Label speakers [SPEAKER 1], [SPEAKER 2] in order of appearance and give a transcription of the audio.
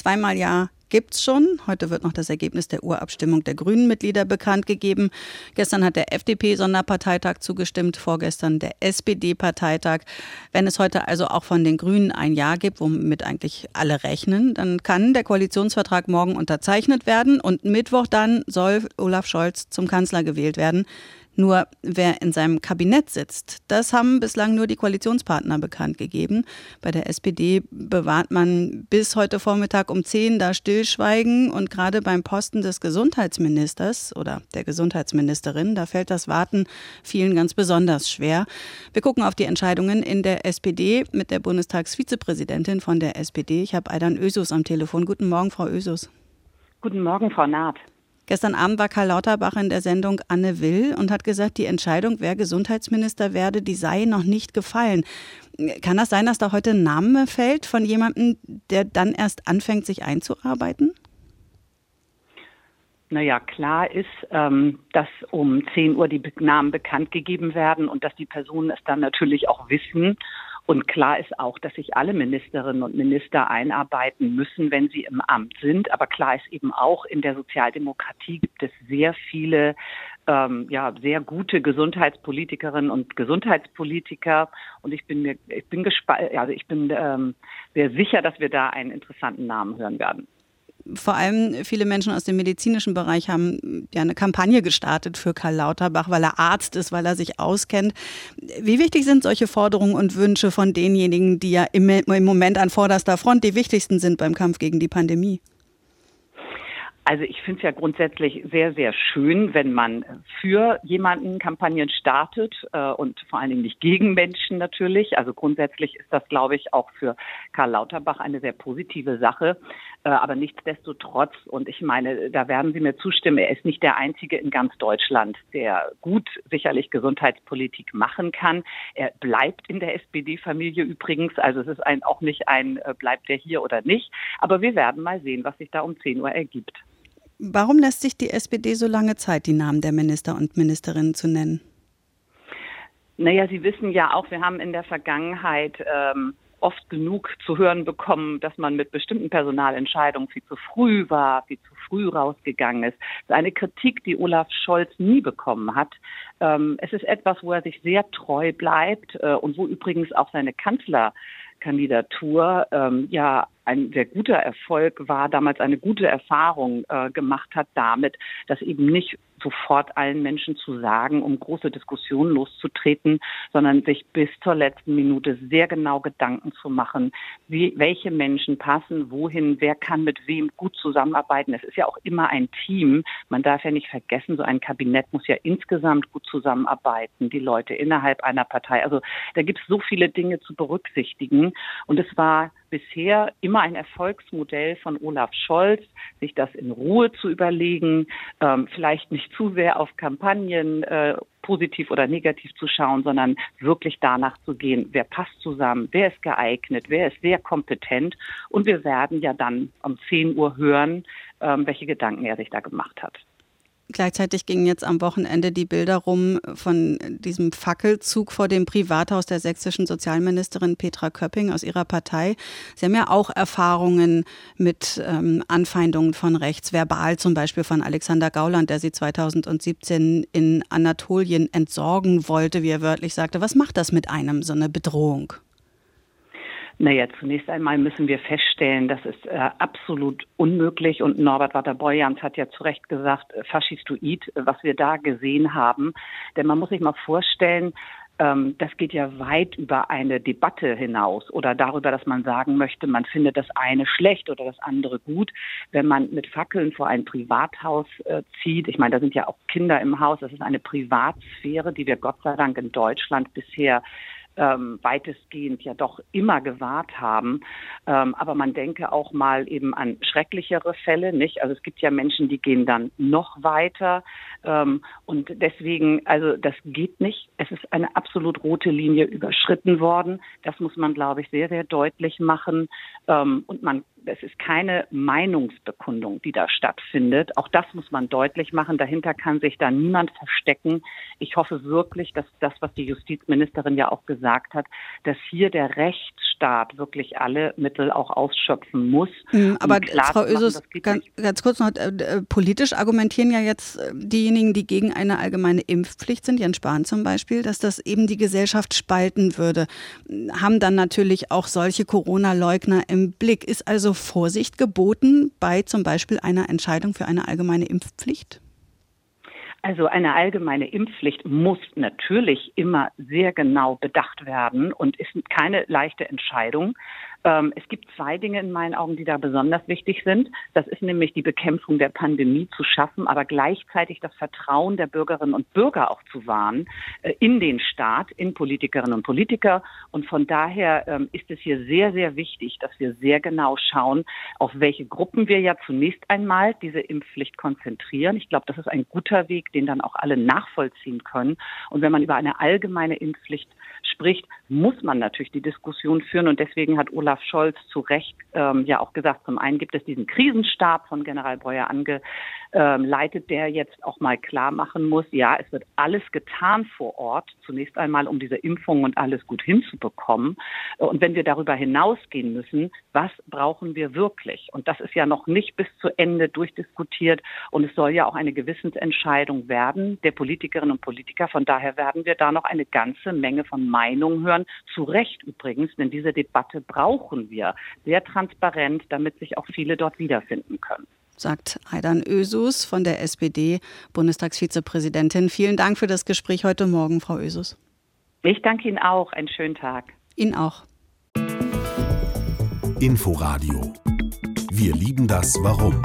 [SPEAKER 1] Zweimal Ja gibt's schon. Heute wird noch das Ergebnis der Urabstimmung der Grünen-Mitglieder bekannt gegeben. Gestern hat der FDP-Sonderparteitag zugestimmt, vorgestern der SPD-Parteitag. Wenn es heute also auch von den Grünen ein Ja gibt, womit eigentlich alle rechnen, dann kann der Koalitionsvertrag morgen unterzeichnet werden und Mittwoch dann soll Olaf Scholz zum Kanzler gewählt werden. Nur wer in seinem Kabinett sitzt, das haben bislang nur die Koalitionspartner bekannt gegeben. Bei der SPD bewahrt man bis heute Vormittag um 10 da Stillschweigen und gerade beim Posten des Gesundheitsministers oder der Gesundheitsministerin, da fällt das Warten vielen ganz besonders schwer. Wir gucken auf die Entscheidungen in der SPD mit der Bundestagsvizepräsidentin von der SPD. Ich habe Aidan Ösus am Telefon. Guten Morgen, Frau Ösus.
[SPEAKER 2] Guten Morgen, Frau Naht.
[SPEAKER 1] Gestern Abend war Karl Lauterbach in der Sendung Anne Will und hat gesagt, die Entscheidung, wer Gesundheitsminister werde, die sei noch nicht gefallen. Kann das sein, dass da heute ein Name fällt von jemandem, der dann erst anfängt, sich einzuarbeiten?
[SPEAKER 2] Naja, klar ist, ähm, dass um 10 Uhr die Namen bekannt gegeben werden und dass die Personen es dann natürlich auch wissen. Und klar ist auch, dass sich alle Ministerinnen und Minister einarbeiten müssen, wenn sie im Amt sind. Aber klar ist eben auch, in der Sozialdemokratie gibt es sehr viele ähm, ja, sehr gute Gesundheitspolitikerinnen und Gesundheitspolitiker. Und ich bin mir, ich bin gespannt, also ich bin ähm, sehr sicher, dass wir da einen interessanten Namen hören werden
[SPEAKER 1] vor allem viele Menschen aus dem medizinischen Bereich haben ja eine Kampagne gestartet für Karl Lauterbach, weil er Arzt ist, weil er sich auskennt. Wie wichtig sind solche Forderungen und Wünsche von denjenigen, die ja im, Moment an vorderster Front die wichtigsten sind beim Kampf gegen die Pandemie?
[SPEAKER 2] Also ich finde es ja grundsätzlich sehr, sehr schön, wenn man für jemanden Kampagnen startet äh, und vor allen Dingen nicht gegen Menschen natürlich. Also grundsätzlich ist das, glaube ich, auch für Karl Lauterbach eine sehr positive Sache. Äh, aber nichtsdestotrotz, und ich meine, da werden Sie mir zustimmen, er ist nicht der Einzige in ganz Deutschland, der gut sicherlich Gesundheitspolitik machen kann. Er bleibt in der SPD-Familie übrigens. Also es ist ein, auch nicht ein, äh, bleibt er hier oder nicht. Aber wir werden mal sehen, was sich da um 10 Uhr ergibt.
[SPEAKER 1] Warum lässt sich die SPD so lange Zeit, die Namen der Minister und Ministerinnen zu nennen?
[SPEAKER 2] Naja, Sie wissen ja auch, wir haben in der Vergangenheit ähm, oft genug zu hören bekommen, dass man mit bestimmten Personalentscheidungen viel zu früh war, viel zu früh rausgegangen ist. Das ist eine Kritik, die Olaf Scholz nie bekommen hat. Ähm, es ist etwas, wo er sich sehr treu bleibt äh, und wo übrigens auch seine Kanzlerkandidatur ähm, ja ein sehr guter Erfolg war, damals eine gute Erfahrung äh, gemacht hat damit, dass eben nicht sofort allen Menschen zu sagen, um große Diskussionen loszutreten, sondern sich bis zur letzten Minute sehr genau Gedanken zu machen, wie, welche Menschen passen, wohin, wer kann mit wem gut zusammenarbeiten. Es ist ja auch immer ein Team. Man darf ja nicht vergessen, so ein Kabinett muss ja insgesamt gut zusammenarbeiten, die Leute innerhalb einer Partei. Also da gibt es so viele Dinge zu berücksichtigen. Und es war bisher immer ein Erfolgsmodell von Olaf Scholz, sich das in Ruhe zu überlegen, ähm, vielleicht nicht zu sehr auf Kampagnen äh, positiv oder negativ zu schauen, sondern wirklich danach zu gehen, wer passt zusammen, wer ist geeignet, wer ist sehr kompetent. Und wir werden ja dann um 10 Uhr hören, ähm, welche Gedanken er sich da gemacht hat.
[SPEAKER 1] Gleichzeitig gingen jetzt am Wochenende die Bilder rum von diesem Fackelzug vor dem Privathaus der sächsischen Sozialministerin Petra Köpping aus ihrer Partei. Sie haben ja auch Erfahrungen mit ähm, Anfeindungen von rechts, verbal zum Beispiel von Alexander Gauland, der sie 2017 in Anatolien entsorgen wollte, wie er wörtlich sagte. Was macht das mit einem, so eine Bedrohung?
[SPEAKER 2] Naja, zunächst einmal müssen wir feststellen, das ist äh, absolut unmöglich und Norbert Walter-Borjans hat ja zu Recht gesagt, äh, faschistoid, was wir da gesehen haben. Denn man muss sich mal vorstellen, ähm, das geht ja weit über eine Debatte hinaus oder darüber, dass man sagen möchte, man findet das eine schlecht oder das andere gut. Wenn man mit Fackeln vor ein Privathaus äh, zieht, ich meine, da sind ja auch Kinder im Haus, das ist eine Privatsphäre, die wir Gott sei Dank in Deutschland bisher ähm, weitestgehend ja doch immer gewahrt haben. Ähm, aber man denke auch mal eben an schrecklichere Fälle, nicht? Also es gibt ja Menschen, die gehen dann noch weiter. Ähm, und deswegen, also das geht nicht. Es ist eine absolut rote Linie überschritten worden. Das muss man, glaube ich, sehr, sehr deutlich machen. Ähm, und man es ist keine Meinungsbekundung, die da stattfindet. Auch das muss man deutlich machen. Dahinter kann sich da niemand verstecken. Ich hoffe wirklich, dass das, was die Justizministerin ja auch gesagt hat, dass hier der Rechtsstaat wirklich alle Mittel auch ausschöpfen muss.
[SPEAKER 1] Mhm, aber Frau Ösus, ganz, ganz, kurz noch, äh, äh, politisch argumentieren ja jetzt äh, diejenigen, die gegen eine allgemeine Impfpflicht sind, Jens Spahn zum Beispiel, dass das eben die Gesellschaft spalten würde. Haben dann natürlich auch solche Corona-Leugner im Blick. Ist also Vorsicht geboten bei zum Beispiel einer Entscheidung für eine allgemeine Impfpflicht?
[SPEAKER 2] Also eine allgemeine Impfpflicht muss natürlich immer sehr genau bedacht werden und ist keine leichte Entscheidung. Ähm, es gibt zwei Dinge in meinen Augen, die da besonders wichtig sind. Das ist nämlich die Bekämpfung der Pandemie zu schaffen, aber gleichzeitig das Vertrauen der Bürgerinnen und Bürger auch zu wahren äh, in den Staat, in Politikerinnen und Politiker. Und von daher ähm, ist es hier sehr, sehr wichtig, dass wir sehr genau schauen, auf welche Gruppen wir ja zunächst einmal diese Impfpflicht konzentrieren. Ich glaube, das ist ein guter Weg, den dann auch alle nachvollziehen können. Und wenn man über eine allgemeine Impfpflicht spricht, muss man natürlich die Diskussion führen. Und deswegen hat Olaf Scholz zu Recht ähm, ja auch gesagt, zum einen gibt es diesen Krisenstab von General Breuer angeleitet, der jetzt auch mal klar machen muss, ja, es wird alles getan vor Ort, zunächst einmal, um diese Impfung und alles gut hinzubekommen. Und wenn wir darüber hinausgehen müssen, was brauchen wir wirklich? Und das ist ja noch nicht bis zu Ende durchdiskutiert. Und es soll ja auch eine Gewissensentscheidung werden der Politikerinnen und Politiker. Von daher werden wir da noch eine ganze Menge von Meinungen hören. Zu Recht übrigens, denn diese Debatte brauchen wir sehr transparent, damit sich auch viele dort wiederfinden können
[SPEAKER 1] sagt Aidan Ösus von der SPD, Bundestagsvizepräsidentin. Vielen Dank für das Gespräch heute Morgen, Frau Ösus.
[SPEAKER 2] Ich danke Ihnen auch. Einen schönen Tag.
[SPEAKER 1] Ihnen auch.
[SPEAKER 3] Inforadio. Wir lieben das Warum.